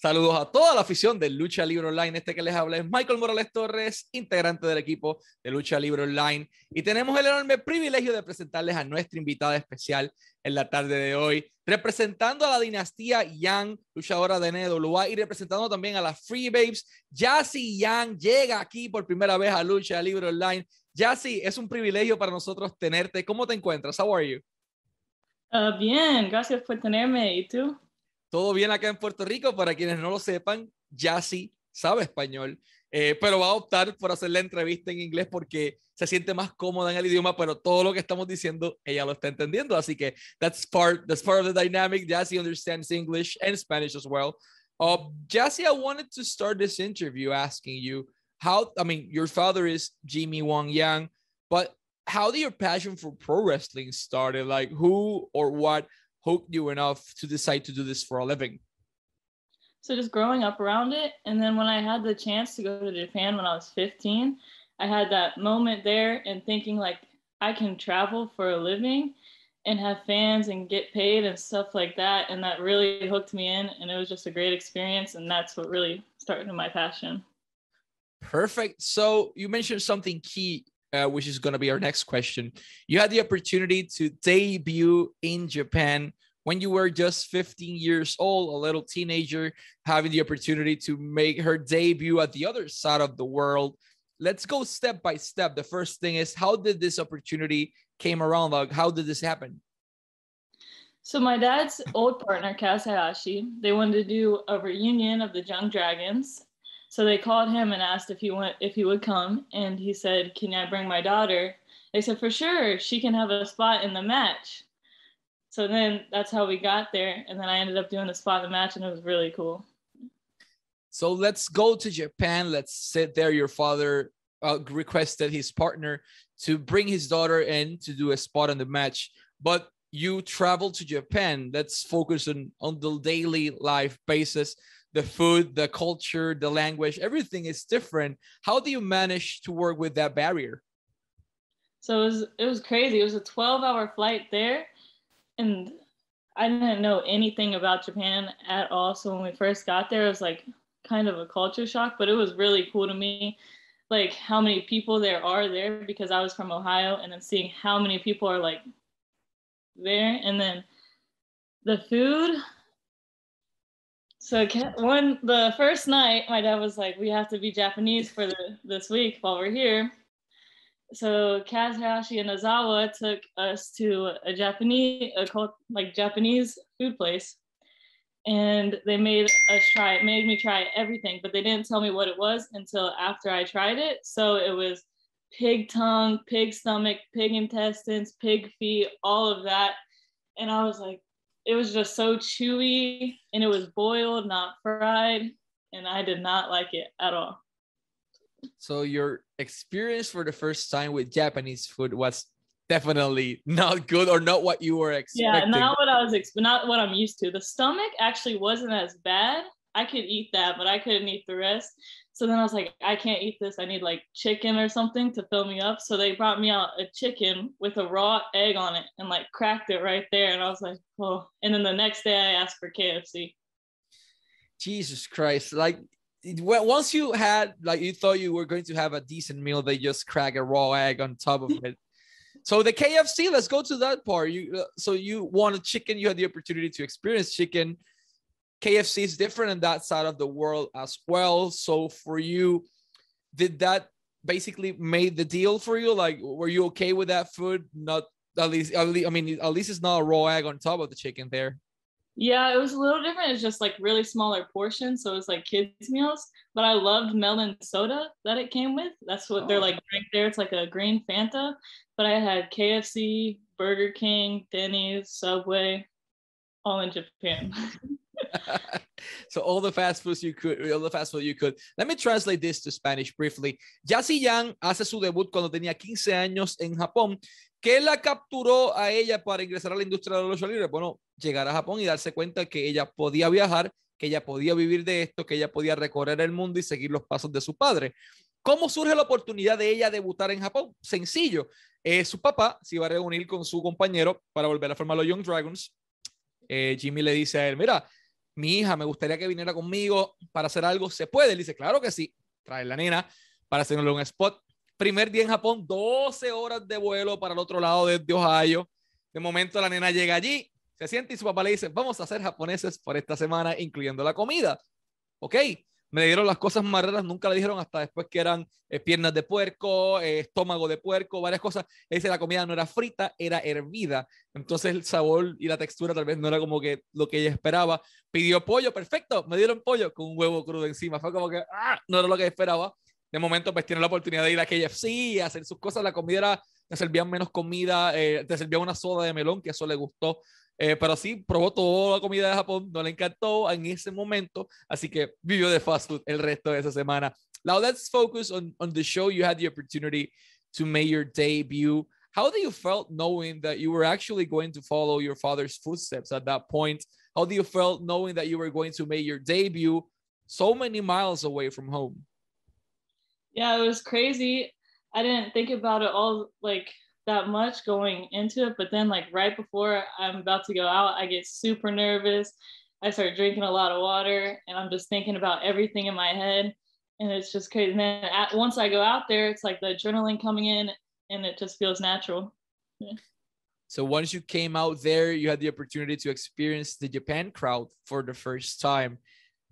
Saludos a toda la afición de Lucha Libre Online. Este que les habla es Michael Morales Torres, integrante del equipo de Lucha Libre Online. Y tenemos el enorme privilegio de presentarles a nuestra invitada especial en la tarde de hoy, representando a la dinastía Yang, luchadora de NWA, y representando también a las Free Babes. Jassy Yang llega aquí por primera vez a Lucha Libre Online. Jassy, es un privilegio para nosotros tenerte. ¿Cómo te encuentras? How are you? Uh, bien, gracias por tenerme. ¿Y tú? Todo bien acá en Puerto Rico. Para quienes no lo sepan, Jassy sabe español, eh, pero va a optar por hacer la entrevista en inglés porque se siente más cómoda en el idioma, pero todo lo que estamos diciendo ella lo está entendiendo. Así que that's part, that's part of the dynamic. Jassy understands English and Spanish as well. Uh, Jassy, I wanted to start this interview asking you how, I mean, your father is Jimmy Wang Yang, but how did your passion for pro wrestling started? Like who or what hooked you enough to decide to do this for a living? So just growing up around it, and then when I had the chance to go to Japan when I was 15, I had that moment there and thinking like I can travel for a living and have fans and get paid and stuff like that, and that really hooked me in, and it was just a great experience, and that's what really started my passion. Perfect. So you mentioned something key uh, which is going to be our next question. You had the opportunity to debut in Japan when you were just 15 years old, a little teenager, having the opportunity to make her debut at the other side of the world. Let's go step by step. The first thing is how did this opportunity came around? Like how did this happen? So my dad's old partner, Kaz Hayashi, they wanted to do a reunion of the Young Dragons so they called him and asked if he went if he would come, and he said, "Can I bring my daughter?" They said, "For sure, she can have a spot in the match." So then that's how we got there, and then I ended up doing the spot in the match, and it was really cool. So let's go to Japan. Let's sit there. Your father uh, requested his partner to bring his daughter in to do a spot in the match, but you travel to Japan. Let's focus on on the daily life basis the food, the culture, the language, everything is different. How do you manage to work with that barrier? So it was it was crazy. It was a 12 hour flight there and I didn't know anything about Japan at all. So when we first got there, it was like kind of a culture shock, but it was really cool to me like how many people there are there because I was from Ohio and then seeing how many people are like there and then the food so one the first night, my dad was like, "We have to be Japanese for the this week while we're here." So Kaz Hayashi and Azawa took us to a Japanese, a cult, like Japanese food place, and they made us try. Made me try everything, but they didn't tell me what it was until after I tried it. So it was pig tongue, pig stomach, pig intestines, pig feet, all of that, and I was like, it was just so chewy and it was boiled, not fried, and I did not like it at all. So your experience for the first time with Japanese food was definitely not good or not what you were expecting. Yeah, not what I was ex- not what I'm used to. The stomach actually wasn't as bad. I could eat that, but I couldn't eat the rest. So then I was like, I can't eat this. I need like chicken or something to fill me up. So they brought me out a chicken with a raw egg on it and like cracked it right there. And I was like, oh. And then the next day I asked for KFC. Jesus Christ. Like once you had like you thought you were going to have a decent meal, they just crack a raw egg on top of it. so the KFC, let's go to that part. You uh, so you wanted chicken, you had the opportunity to experience chicken KFC is different in that side of the world as well. So for you, did that basically made the deal for you? Like, were you okay with that food? Not at least, at least I mean, at least it's not a raw egg on top of the chicken there. Yeah, it was a little different. It's just like really smaller portions, so it's like kids meals. But I loved melon soda that it came with. That's what oh. they're like right there. It's like a green Fanta. But I had KFC, Burger King, Denny's, Subway, all in Japan. so all the fast foods you could, all the fast food you could. Let me translate this to Spanish briefly. Yassi Yang hace su debut cuando tenía 15 años en Japón. ¿Qué la capturó a ella para ingresar a la industria de los lucha libre? Bueno, llegar a Japón y darse cuenta que ella podía viajar, que ella podía vivir de esto, que ella podía recorrer el mundo y seguir los pasos de su padre. ¿Cómo surge la oportunidad de ella debutar en Japón? Sencillo. Eh, su papá se iba a reunir con su compañero para volver a formar los Young Dragons. Eh, Jimmy le dice a él, mira, mi hija me gustaría que viniera conmigo para hacer algo, ¿se puede? Él dice, claro que sí, trae la nena para hacerle un spot. Primer día en Japón, 12 horas de vuelo para el otro lado de Ohio. De momento la nena llega allí, se siente y su papá le dice, vamos a ser japoneses por esta semana, incluyendo la comida. Ok, me dieron las cosas más raras, nunca le dijeron hasta después que eran eh, piernas de puerco, eh, estómago de puerco, varias cosas. Dice, la comida no era frita, era hervida. Entonces el sabor y la textura tal vez no era como que lo que ella esperaba. Pidió pollo, perfecto, me dieron pollo con un huevo crudo encima. Fue como que, ah, no era lo que esperaba. De momento, pues tiene la oportunidad de ir a KFC, hacer sus cosas. La comida era, te servían menos comida, eh, te servían una soda de melón, que eso le gustó. Eh, pero sí, probó toda la comida de Japón, no le encantó en ese momento, así que vivió de fast food el resto de esa semana. Now let's focus on, on the show. You had the opportunity to make your debut. How do you felt knowing that you were actually going to follow your father's footsteps at that point? How do you felt knowing that you were going to make your debut so many miles away from home? Yeah, it was crazy. I didn't think about it all like that much going into it. But then, like right before I'm about to go out, I get super nervous. I start drinking a lot of water, and I'm just thinking about everything in my head, and it's just crazy. And then at, once I go out there, it's like the adrenaline coming in, and it just feels natural. So once you came out there, you had the opportunity to experience the Japan crowd for the first time.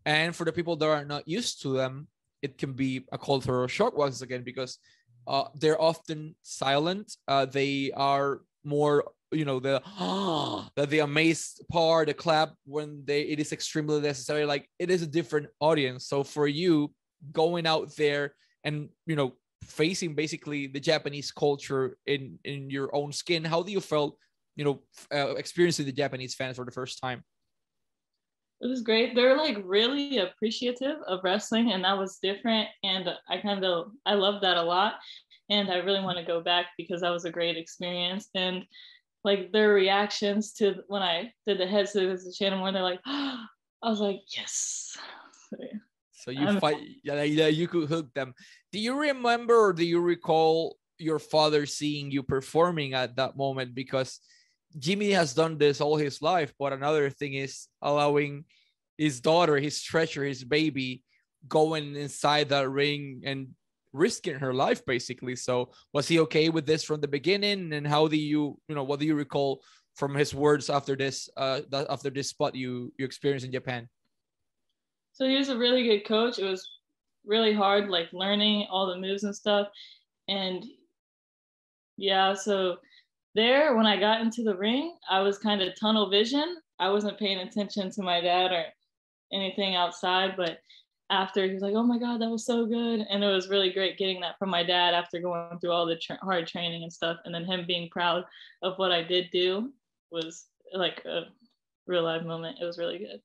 And for the people that are not used to them, it can be a cultural shock once again because uh, they're often silent. Uh, they are more, you know, the the, the amazed part, the clap when they it is extremely necessary. Like it is a different audience. So for you going out there and you know facing basically the Japanese culture in in your own skin, how do you felt, you know, uh, experiencing the Japanese fans for the first time? It was great. They're like really appreciative of wrestling, and that was different. And I kind of I love that a lot, and I really want to go back because that was a great experience. And like their reactions to when I did the head scissors to Shannon Moore, they're like, oh, I was like, yes. So, yeah. so you um, fight, yeah, yeah, you could hook them. Do you remember or do you recall your father seeing you performing at that moment? Because Jimmy has done this all his life, but another thing is allowing his daughter, his treasure, his baby, going inside that ring and risking her life basically. So was he okay with this from the beginning? And how do you, you know, what do you recall from his words after this, uh, after this spot you you experienced in Japan? So he was a really good coach. It was really hard, like learning all the moves and stuff. And yeah, so there when I got into the ring, I was kind of tunnel vision. I wasn't paying attention to my dad or anything outside, but after he was like, "Oh my god, that was so good," and it was really great getting that from my dad after going through all the tra- hard training and stuff, and then him being proud of what I did do was like a real live moment. It was really good.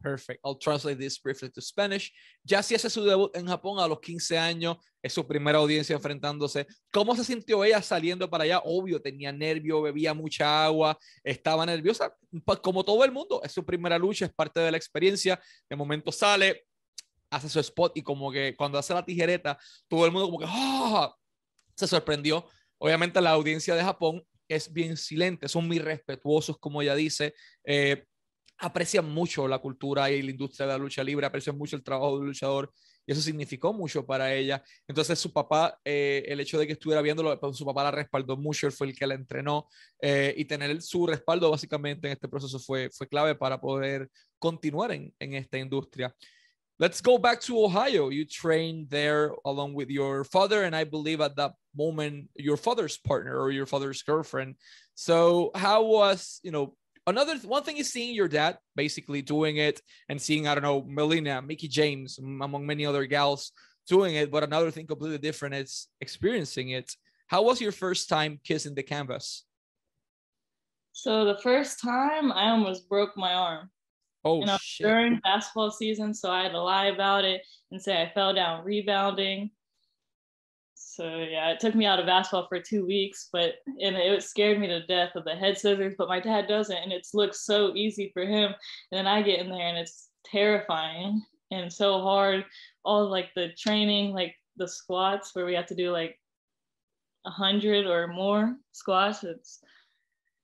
Perfect. I'll translate this briefly to Spanish. Jassy hace su debut en Japón a los 15 años. Es su primera audiencia enfrentándose. ¿Cómo se sintió ella saliendo para allá? Obvio, tenía nervio, bebía mucha agua, estaba nerviosa. Como todo el mundo, es su primera lucha, es parte de la experiencia. De momento sale, hace su spot y como que cuando hace la tijereta, todo el mundo como que ¡ah! se sorprendió. Obviamente la audiencia de Japón es bien silente, son muy respetuosos, como ella dice. Eh, aprecian mucho la cultura y la industria de la lucha libre, aprecian mucho el trabajo del luchador y eso significó mucho para ella. Entonces su papá, eh, el hecho de que estuviera viéndolo, pues, su papá la respaldó mucho, él fue el que la entrenó eh, y tener su respaldo básicamente en este proceso fue, fue clave para poder continuar en, en esta industria. Let's go back to Ohio. You trained there along with your father, and I believe at that moment your father's partner or your father's girlfriend. So, how was you know another one thing is seeing your dad basically doing it and seeing I don't know Melina, Mickie James, among many other gals doing it. But another thing completely different is experiencing it. How was your first time kissing the canvas? So the first time I almost broke my arm. Oh, you know, shit. during basketball season, so I had to lie about it and say I fell down rebounding. So yeah, it took me out of basketball for two weeks, but and it scared me to death of the head scissors. But my dad doesn't, and it looks so easy for him. And then I get in there, and it's terrifying and so hard. All like the training, like the squats, where we have to do like a hundred or more squats. It's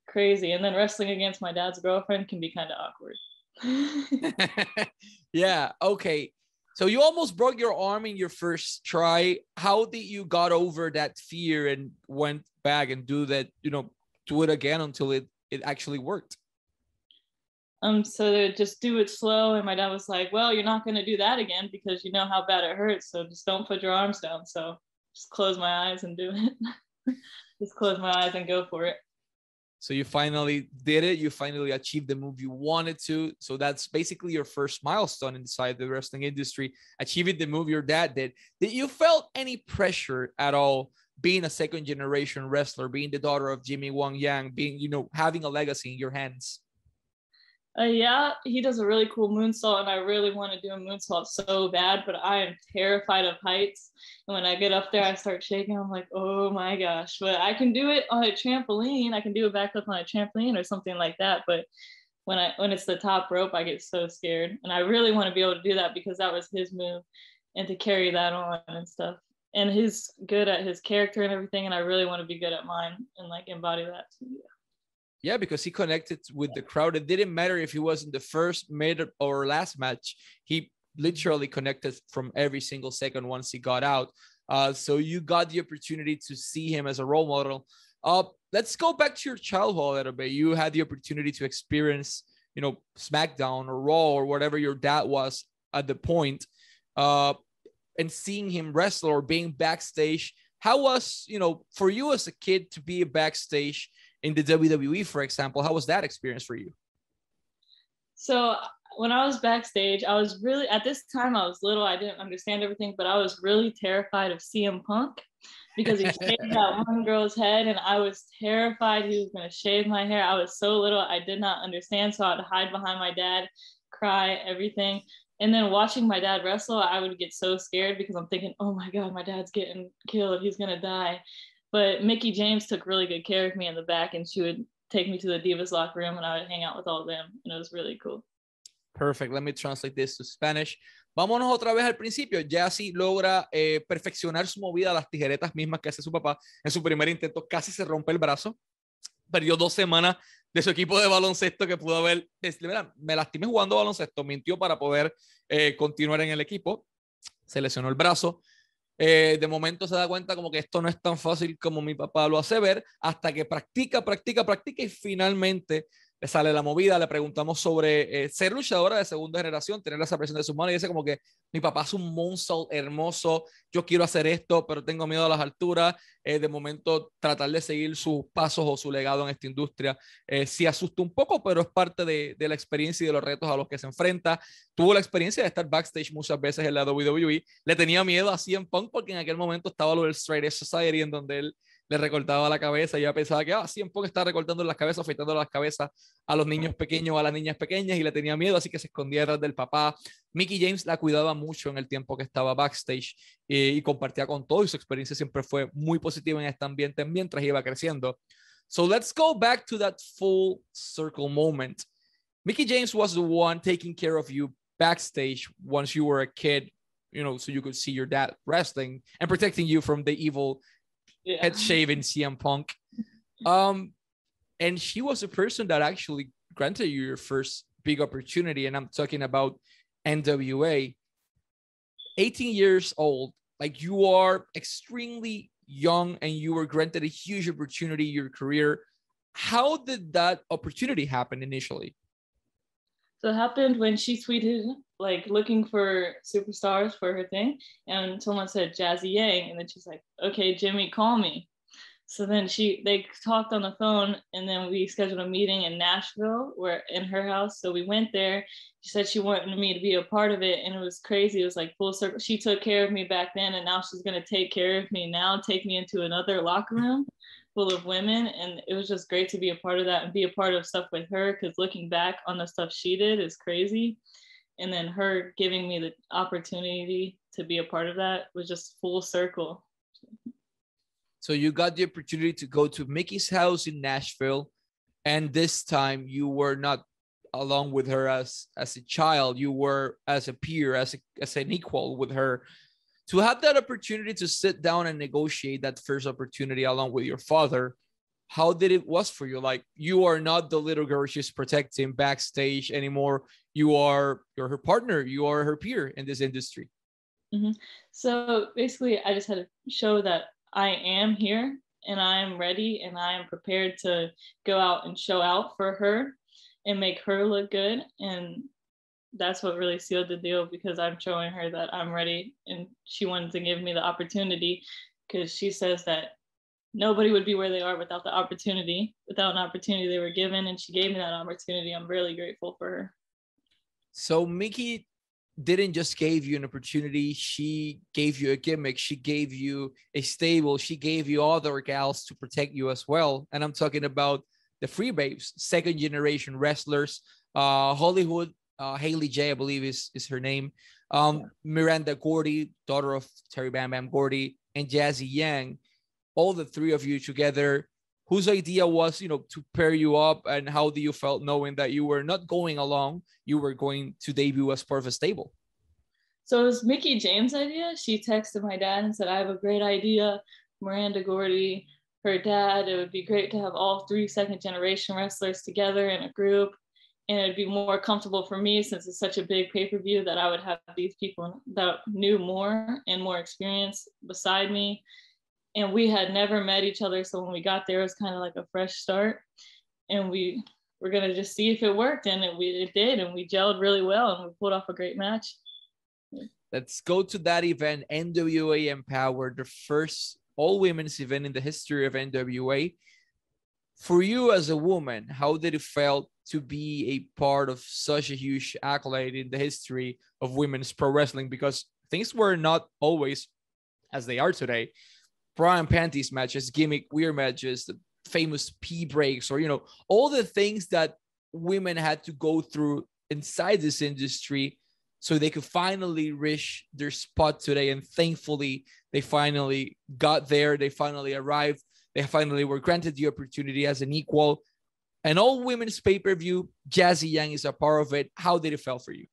crazy. And then wrestling against my dad's girlfriend can be kind of awkward. yeah. Okay. So you almost broke your arm in your first try. How did you got over that fear and went back and do that? You know, do it again until it it actually worked. Um, so just do it slow, and my dad was like, "Well, you're not going to do that again because you know how bad it hurts. So just don't put your arms down. So just close my eyes and do it. just close my eyes and go for it." So you finally did it. You finally achieved the move you wanted to. So that's basically your first milestone inside the wrestling industry, achieving the move your dad did. Did you felt any pressure at all being a second generation wrestler, being the daughter of Jimmy Wang Yang, being, you know, having a legacy in your hands? Uh, yeah, he does a really cool moonsault, and I really want to do a moonsault so bad, but I am terrified of heights. And when I get up there, I start shaking. I'm like, oh my gosh! But I can do it on a trampoline. I can do a backflip on a trampoline or something like that. But when I when it's the top rope, I get so scared, and I really want to be able to do that because that was his move, and to carry that on and stuff. And he's good at his character and everything, and I really want to be good at mine and like embody that. Too. Yeah. Yeah, because he connected with the crowd. It didn't matter if he was in the first, mid, or last match. He literally connected from every single second once he got out. Uh, so you got the opportunity to see him as a role model. Uh, let's go back to your childhood a little bit. You had the opportunity to experience, you know, SmackDown or Raw or whatever your dad was at the point, uh, and seeing him wrestle or being backstage. How was, you know, for you as a kid to be a backstage in the WWE, for example. How was that experience for you? So when I was backstage, I was really at this time I was little, I didn't understand everything, but I was really terrified of CM Punk because he shaved that one girl's head and I was terrified he was gonna shave my hair. I was so little, I did not understand. So I'd hide behind my dad, cry, everything. And then watching my dad wrestle, I would get so scared because I'm thinking, oh my God, my dad's getting killed. He's gonna die. But Mickie James took really good care of me in the back, and she would take me to the Divas locker room, and I would hang out with all of them, and it was really cool. Perfect. Let me translate this to Spanish. Vámonos otra vez al principio. Jassy logra eh, perfeccionar su movida a las tijeretas mismas que hace su papá. En su primer intento casi se rompe el brazo. Perdió dos semanas de su equipo de baloncesto que pudo haber. Mira, me lastimé jugando baloncesto. Mintió para poder eh, continuar en el equipo. Se lesionó el brazo. Eh, de momento se da cuenta como que esto no es tan fácil como mi papá lo hace ver, hasta que practica, practica, practica y finalmente le sale la movida, le preguntamos sobre eh, ser luchadora de segunda generación, tener esa presión de sus manos y dice como que mi papá es un monstruo hermoso, yo quiero hacer esto, pero tengo miedo a las alturas, eh, de momento tratar de seguir sus pasos o su legado en esta industria eh, sí asusta un poco, pero es parte de, de, la experiencia y de los retos a los que se enfrenta. Tuvo la experiencia de estar backstage muchas veces en la WWE, le tenía miedo a CM Punk porque en aquel momento estaba lo del Straight Society en donde él le recortaba la cabeza y ya pensaba que ah, siempre está recortando las cabezas, afeitando las cabezas a los niños pequeños a las niñas pequeñas y le tenía miedo, así que se escondía detrás del papá. Mickey James la cuidaba mucho en el tiempo que estaba backstage y, y compartía con todo y su experiencia siempre fue muy positiva en este ambiente mientras iba creciendo. So let's go back to that full circle moment. Mickey James was the one taking care of you backstage once you were a kid, you know, so you could see your dad wrestling and protecting you from the evil yeah. head shaving CM Punk. Um, and she was a person that actually granted you your first big opportunity, and I'm talking about NWA. 18 years old, like you are extremely young, and you were granted a huge opportunity in your career. How did that opportunity happen initially? So it happened when she tweeted like looking for superstars for her thing, and someone said Jazzy Yang, and then she's like, "Okay, Jimmy, call me." So then she they talked on the phone, and then we scheduled a meeting in Nashville, where in her house. So we went there. She said she wanted me to be a part of it, and it was crazy. It was like full circle. She took care of me back then, and now she's gonna take care of me now, take me into another locker room full of women and it was just great to be a part of that and be a part of stuff with her because looking back on the stuff she did is crazy. And then her giving me the opportunity to be a part of that was just full circle. So you got the opportunity to go to mickie's house in nashville and this time you were not along with her as as a child. You were as a peer as a, as an equal with her to have that opportunity to sit down and negotiate that first opportunity along with your father how did it was for you? Like you are not the little girl she's protecting backstage anymore. You are you're her partner. You are her peer in this industry. Mm-hmm. So basically, I just had to show that I am here and I am ready and I am prepared to go out and show out for her and make her look good. And that's what really sealed the deal because I'm showing her that I'm ready and she wanted to give me the opportunity because she says that nobody would be where they are without the opportunity, without an opportunity they were given. And she gave me that opportunity. I'm really grateful for her. So Mickie didn't just gave you an opportunity she gave you a gimmick she gave you a stable she gave you other gals to protect you as well and i'm talking about the free babes second generation wrestlers uh hollywood uh haley j i believe is is her name. Um miranda gordy daughter of terry bam bam gordy and jazzy yang. All the three of you together whose idea was you know to pair you up and how do you felt knowing that you were not going along you were going to debut as part of a stable? So it was Mickie james idea. She texted my dad and said i have a great idea miranda gordy her dad. It would be great to have all three second generation wrestlers together in a group and it'd be more comfortable for me since it's such a big pay-per-view that i would have these people that knew more and more experience beside me and we had never met each other. So when we got there, it was kind of like a fresh start, and we were gonna just see if it worked, and it, we, it did, and we gelled really well, and we pulled off a great match. Let's go to that event, NWA Empower, the first all women's event in the history of NWA. For you as a woman, how did it felt to be a part of such a huge accolade in the history of women's pro wrestling? Because things were not always as they are today. bra and panties matches, gimmick weird matches, the famous P breaks, or you know, all the things that women had to go through inside this industry so they could finally reach their spot today. And thankfully, they finally got there. They finally arrived. They finally were granted the opportunity as an equal. An all women's pay per view. Jazzy Yang is a part of it. How did it feel for you?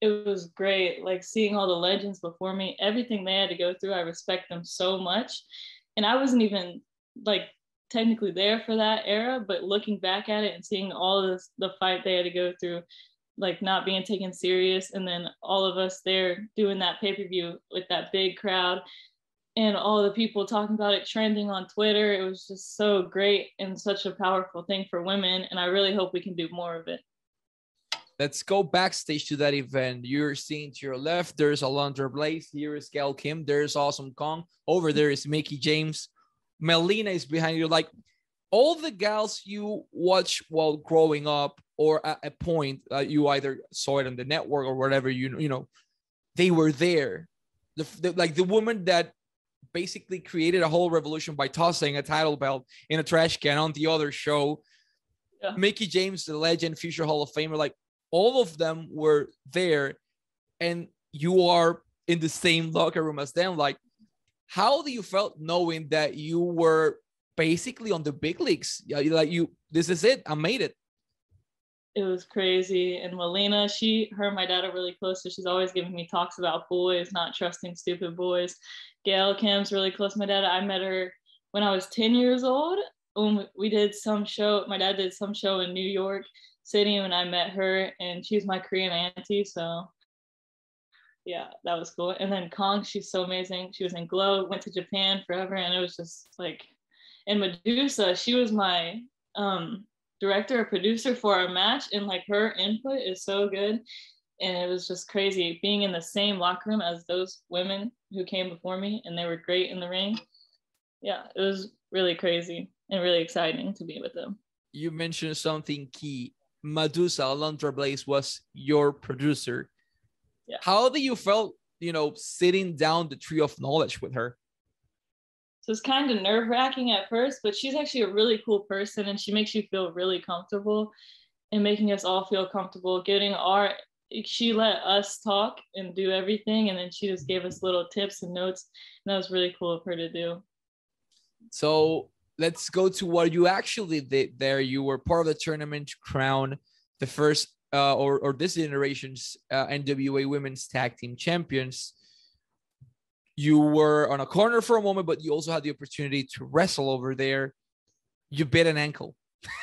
it was great like seeing all the legends before me everything they had to go through i respect them so much and i wasn't even like technically there for that era but looking back at it and seeing all this the fight they had to go through like not being taken serious and then all of us there doing that pay-per-view with that big crowd and all the people talking about it trending on twitter it was just so great and such a powerful thing for women and i really hope we can do more of it Let's go backstage to that event. You're seeing to your left, there's Alundra Blaze. Here is Gail Kim. There's Awesome Kong. Over there is Mickie James. Melina is behind you. Like all the gals you watch while growing up, or at a point uh, you either saw it on the network or whatever you you know, they were there. The, the like the woman that basically created a whole revolution by tossing a title belt in a trash can on the other show. Yeah. Mickie James, the legend, future Hall of Famer, like all of them were there and you are in the same locker room as them like how do you felt knowing that you were basically on the big leagues yeah like you this is it i made it it was crazy and melina she her and my dad are really close so she's always giving me talks about boys not trusting stupid boys gail kim's really close to my dad i met her when i was 10 years old when we did some show my dad did some show in new york city when I met her, and she's my Korean auntie. So yeah, that was cool. And then Kong, she's so amazing. She was in Glow, went to Japan forever, and it was just like, and Medusa, she was my um, director or producer for our match, and like her input is so good. And it was just crazy being in the same locker room as those women who came before me, and they were great in the ring. Yeah, it was really crazy and really exciting to be with them. You mentioned something key Medusa, Alundra Blaze was your producer. Yeah. How do you felt, you know, sitting down the tree of knowledge with her? So it's kind of nerve wracking at first, but she's actually a really cool person and she makes you feel really comfortable and making us all feel comfortable, getting our she let us talk and do everything and then she just gave us little tips and notes and that was really cool of her to do so let's go to what you actually did there. You were part of the tournament to crown the first uh, or, or this generation's uh, NWA Women's Tag Team Champions. You were on a corner for a moment, but you also had the opportunity to wrestle over there. you bit an ankle.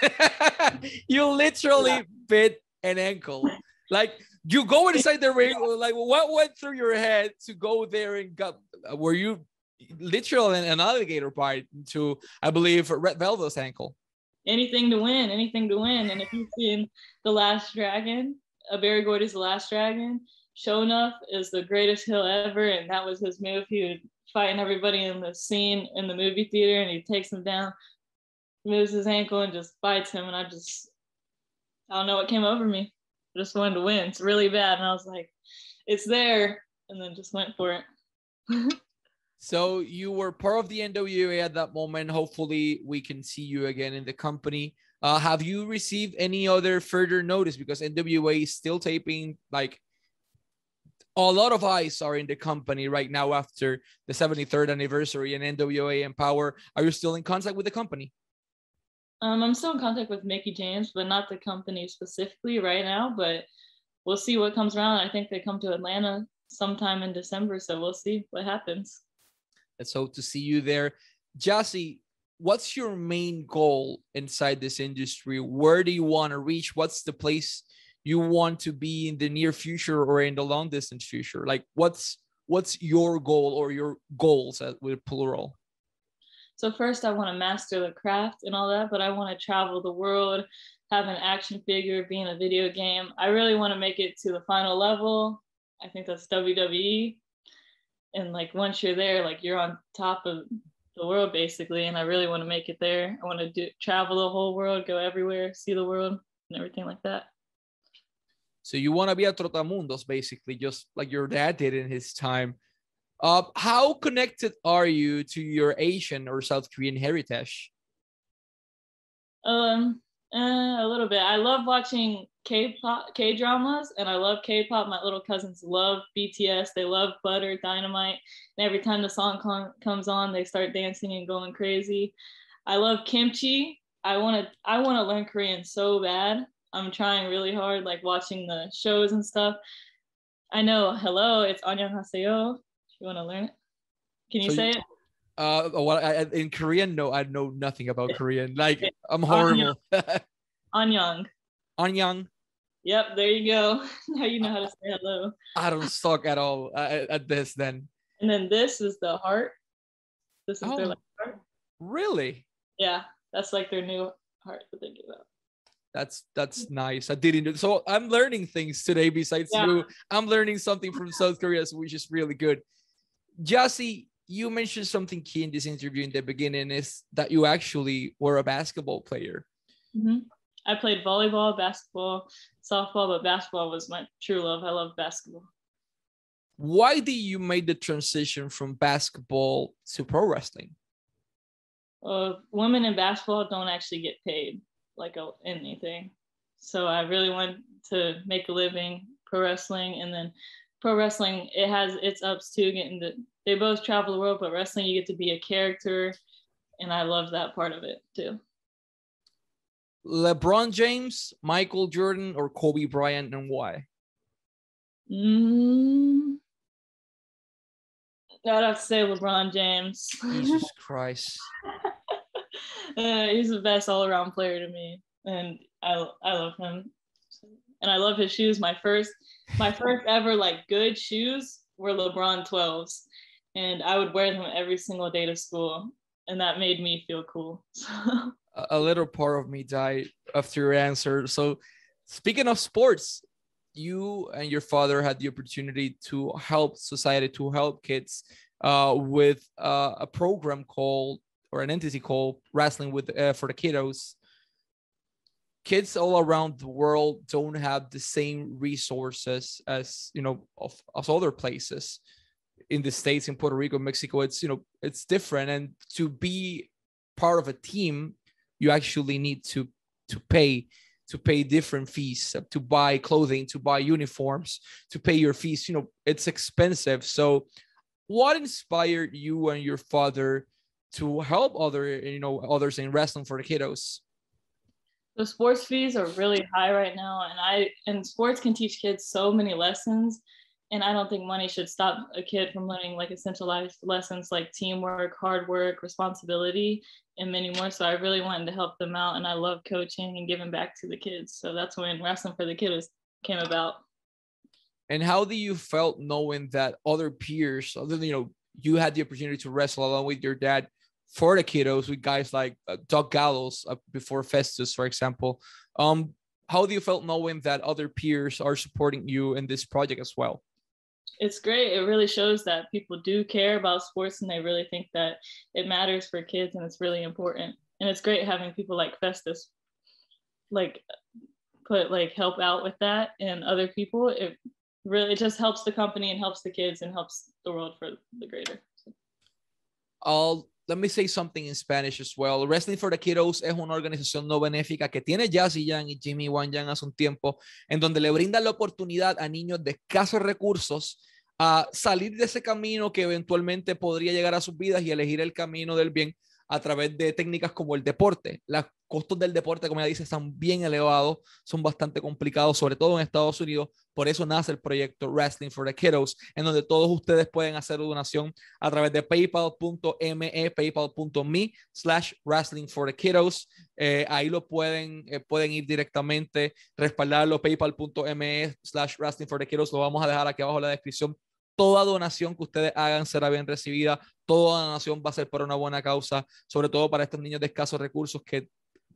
you literally yeah. bit an ankle. Like you go inside the ring. Like what went through your head to go there and got? Uh, were you literally an alligator bite to, I believe, Red Velvet's ankle? Anything to win, anything to win. And if you've seen The Last Dragon, a Berry Gordy's The Last Dragon, Sho'nuff is the greatest heel ever, and that was his move. He would fighting everybody in the scene in the movie theater, and he takes him down, moves his ankle, and just bites him. And I just, I don't know what came over me. Just wanted to win. It's really bad, and I was like, it's there, and then just went for it. so you were part of the NWA at that moment. Hopefully, we can see you again in the company. Uh, have you received any other further notice because NWA is still taping like a lot of eyes are in the company right now after the 73rd anniversary and NWA Empower. Are you still in contact with the company? Um, I'm still in contact with Mickie James, but not the company specifically right now. But we'll see what comes around. I think they come to Atlanta sometime in December, so we'll see what happens. Let's hope to see you there. Jazzy, what's your main goal inside this industry? Where do you want to reach? What's the place you want to be in the near future or in the long distance future like what's what's your goal or your goals with plural so first i want to master the craft and all that but i want to travel the world have an action figure be in a video game. I really want to make it to the final level. I think that's wwe and like once you're there like you're on top of the world basically and i really want to make it there. I want to do travel the whole world go everywhere see the world and everything like that. So you want to be a trotamundos, basically, just like your dad did in his time. Uh, how connected are you to your Asian or South Korean heritage? Um, eh, a little bit. I love watching K-pop, K-dramas, and I love K-pop. My little cousins love BTS. They love Butter, Dynamite, and every time the song com- comes on, they start dancing and going crazy. I love kimchi. I want to. I want to learn Korean so bad. I'm trying really hard, like watching the shows and stuff. I know. Hello, it's Annyeonghaseyo you want to learn it, can you so say you, it? Uh, what I, in Korean? No, I know nothing about Korean. Like I'm horrible. Anyang. Anyang. Yep, there you go. now you know how to say hello. I don't suck at all at, at this then. And then this is the heart. This is oh, their like, heart. Really? Yeah, that's like their new heart that they give out. That's that's nice. I didn't. So I'm learning things today besides yeah. you. I'm learning something from South Korea, so which is really good. Jazzy, you mentioned something key in this interview in the beginning is that you actually were a basketball player. Mm-hmm. I played volleyball, basketball, softball, but basketball was my true love. I love basketball. Why did you make the transition from basketball to pro wrestling? Uh, women in basketball don't actually get paid like a, anything. So I really wanted to make a living pro wrestling, and then pro wrestling it has its ups too. Getting to they both travel the world, but wrestling you get to be a character, and I love that part of it too. LeBron James, Michael Jordan, or Kobe Bryant, and why? Mm, I'd have to say LeBron James. Jesus Christ. uh, he's the best all around player to me, and I I love him, and I love his shoes. My first my first ever like good shoes were LeBron 12s, and I would wear them every single day to school, and that made me feel cool. a little part of me died after your answer. So, speaking of sports, you and your father had the opportunity to help society, to help kids uh, with uh, a program called or an entity called Wrestling with uh, for the Kiddos. Kids all around the world don't have the same resources as you know of, of other places. In the states in Puerto Rico, Mexico. It's you know it's different, and to be part of a team, you actually need to to pay to pay different fees uh, to buy clothing to buy uniforms to pay your fees. You know it's expensive. So what inspired you and your father to help other you know others in wrestling for the kiddos the sports fees are really high right now and i and sports can teach kids so many lessons and i don't think money should stop a kid from learning like essential life lessons like teamwork hard work responsibility and many more. So I really wanted to help them out, and I love coaching and giving back to the kids. So that's when wrestling for the kiddos came about. And how do you felt knowing that other peers, other than you know, you had the opportunity to wrestle along with your dad for the kiddos with guys like uh, Doug Gallows uh, before Festus, for example. Um, how do you felt knowing that other peers are supporting you in this project as well? It's great. It really shows that people do care about sports and they really think that it matters for kids and it's really important. And it's great having people like Festus like put like help out with that and other people. It really it just helps the company and helps the kids and helps the world for the greater. I'll let me say something in Spanish as well. Wrestling for the Kiddos es una organización no benéfica que tiene Jazzy Yang y Jimmy Wan Yang hace un tiempo, en donde le brindan la oportunidad a niños de escasos recursos a salir de ese camino que eventualmente podría llegar a sus vidas y elegir el camino del bien a través de técnicas como el deporte. Los costos del deporte, como ya dice, están bien elevados, son bastante complicados, sobre todo en Estados Unidos. Por eso nace el proyecto Wrestling for the Kiddos, en donde todos ustedes pueden hacer donación a través de paypal.me, paypal.me slash wrestling for the kiddos. Eh, ahí lo pueden, eh, pueden ir directamente, respaldarlo, paypal.me slash wrestling for the kiddos. Lo vamos a dejar aquí abajo en la descripción toda donación que ustedes hagan será bien recibida, toda donación va a ser para una buena causa, sobre todo para estos niños de escasos recursos que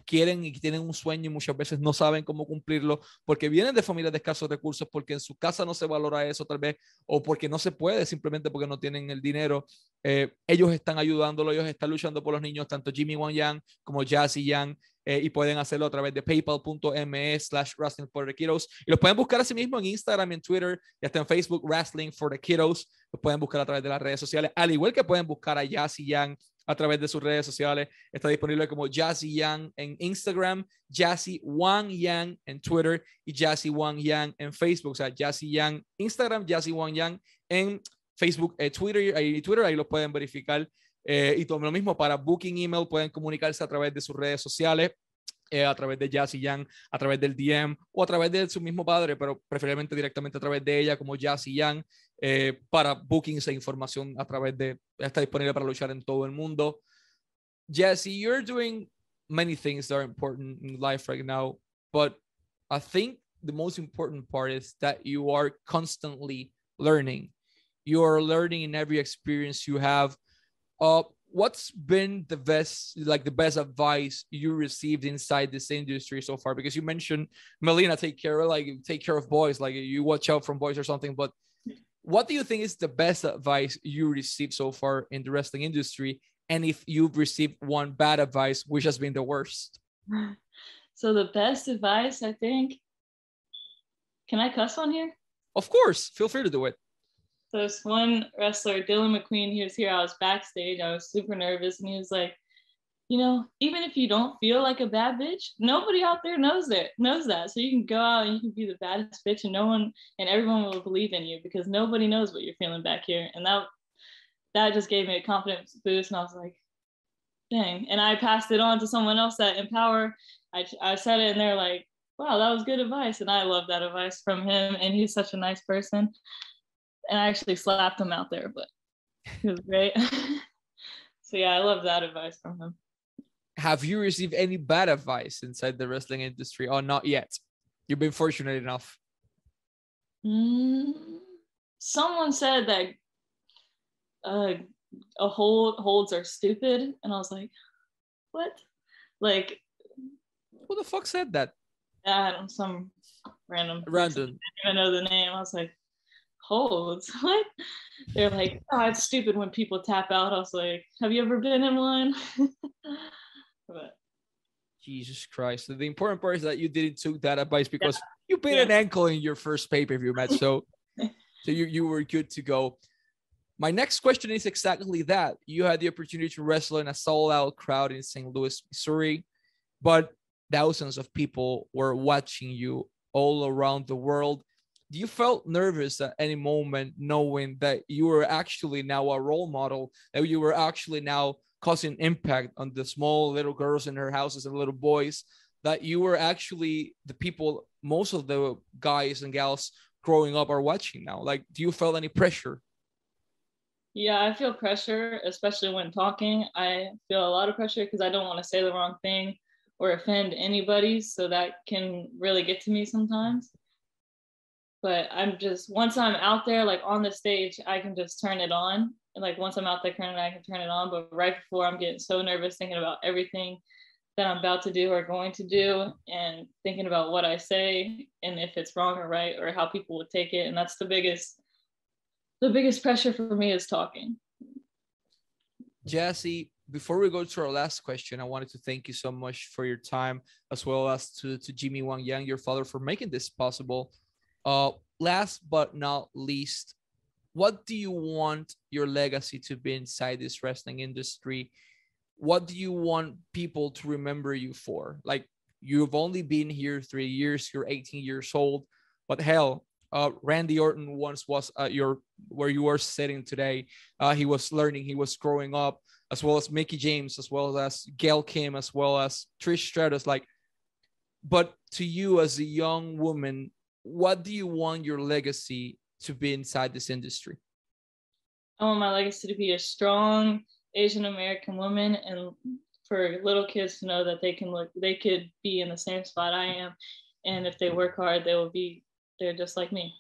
quieren y tienen un sueño y muchas veces no saben cómo cumplirlo porque vienen de familias de escasos recursos, porque en su casa no se valora eso tal vez, o porque no se puede, simplemente porque no tienen el dinero. Eh, ellos están ayudándolo, ellos están luchando por los niños, tanto Jimmy Wang Yang como Jazzy Yang, eh, y pueden hacerlo a través de paypal.me slash wrestling for the kiddos. Y los pueden buscar así mismo en Instagram, en Twitter, y hasta en Facebook, Wrestling for the Kiddos. Los pueden buscar a través de las redes sociales, al igual que pueden buscar a Jazzy Yang a través de sus redes sociales. Está disponible como Jazzy Yang en Instagram, Jazzy Wang Yang en Twitter y Jazzy Wang Yang en Facebook. O sea, Jazzy Yang Instagram, Jazzy Wang Yang en Facebook, eh, Twitter y Twitter, ahí lo pueden verificar. Eh, y todo lo mismo para booking email, pueden comunicarse a través de sus redes sociales. Eh, a través de Jazzy Yang, a través del DM o a través de su mismo padre, pero preferiblemente directamente a través de ella como Jazzy Yang eh, para bookings e información a través de, está disponible para luchar en todo el mundo. Jesse, you're doing many things that are important in life right now, but I think the most important part is that you are constantly learning. You are learning in every experience you have. Uh, what's been the best, like the best advice you received inside this industry so far? Because you mentioned Melina, take care, of like take care of boys, like you watch out from boys or something. But what do you think is the best advice you received so far in the wrestling industry? And if you've received one bad advice, which has been the worst? So the best advice, I think. Can I cuss on here? Of course, feel free to do it. So this one wrestler, Dillon McQueen, he was here. I was backstage. I was super nervous, and he was like, you know, even if you don't feel like a bad bitch, nobody out there knows that knows that. So you can go out and you can be the baddest bitch, and no one and everyone will believe in you because nobody knows what you're feeling back here. And that that just gave me a confidence boost, and I was like, dang. And I passed it on to someone else at Empower. I I said it, and they're like, wow, that was good advice, and I love that advice from him. And he's such a nice person. And I actually slapped him out there, but it was great. so yeah, I love that advice from him have you received any bad advice inside the wrestling industry or not yet? You've been fortunate enough. Mm, someone said that uh, a hold holds are stupid, and I was like, "What? Like, who the fuck said that?" I don't some random random. I didn't even know the name. I was like, holds. What? They're like, oh, it's stupid when people tap out. I was like, have you ever been in one? But Jesus Christ. The important part is that you didn't took that advice because yeah. you bit yeah. an ankle in your first pay-per-view match. So so you, you were good to go. My next question is exactly that. You had the opportunity to wrestle in a sold-out crowd in St. Louis, Missouri, but thousands of people were watching you all around the world. Do you felt nervous at any moment knowing that you were actually now a role model, that you were actually now causing impact on the small little girls in her houses and little boys that you were actually the people most of the guys and gals growing up are watching now like do you feel any pressure Yeah, I feel pressure, especially when talking. I feel a lot of pressure because I don't want to say the wrong thing or offend anybody. So that can really get to me sometimes. But I'm just, once I'm out there, like on the stage, I can just turn it on. And like once I'm out there, currently I can turn it on. But right before, I'm getting so nervous thinking about everything that I'm about to do or going to do and thinking about what I say and if it's wrong or right or how people would take it. And that's the biggest the biggest pressure for me is talking. Jesse, before we go to our last question, I wanted to thank you so much for your time, as well as to, to Jimmy Wang Yang, your father, for making this possible. Uh, last but not least, what do you want your legacy to be inside this wrestling industry? What do you want people to remember you for? Like, you've only been here three years, you're 18 years old, but hell, uh, Randy Orton once was uh, your where you are sitting today. Uh, he was learning, he was growing up, as well as Mickie James, as well as Gail Kim, as well as Trish Stratus. Like, but to you as a young woman, what do you want your legacy to be inside this industry? I want my legacy to be a strong Asian American woman and for little kids to know that they can look they could be in the same spot I am and if they work hard they will be they're just like me.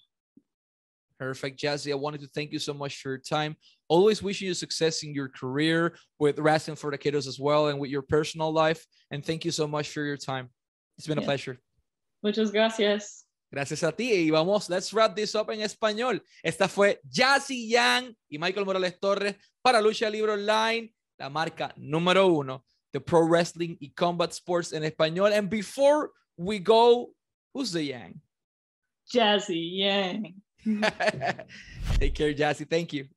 Perfect, Jazzy. I wanted to thank you so much for your time. Always wishing you success in your career with Wrestling for the Kiddos as well and with your personal life. And thank you so much for your time. It's been yeah. a pleasure. Muchas gracias. Gracias a ti. Y vamos, let's wrap this up en español. Esta fue Jazzy Yang y Michael Morales Torres para Lucha Libre Online, la marca número uno de Pro Wrestling y Combat Sports en español. And before we go, who's the Yang? Jazzy Yang. Take care, Jazzy. Thank you.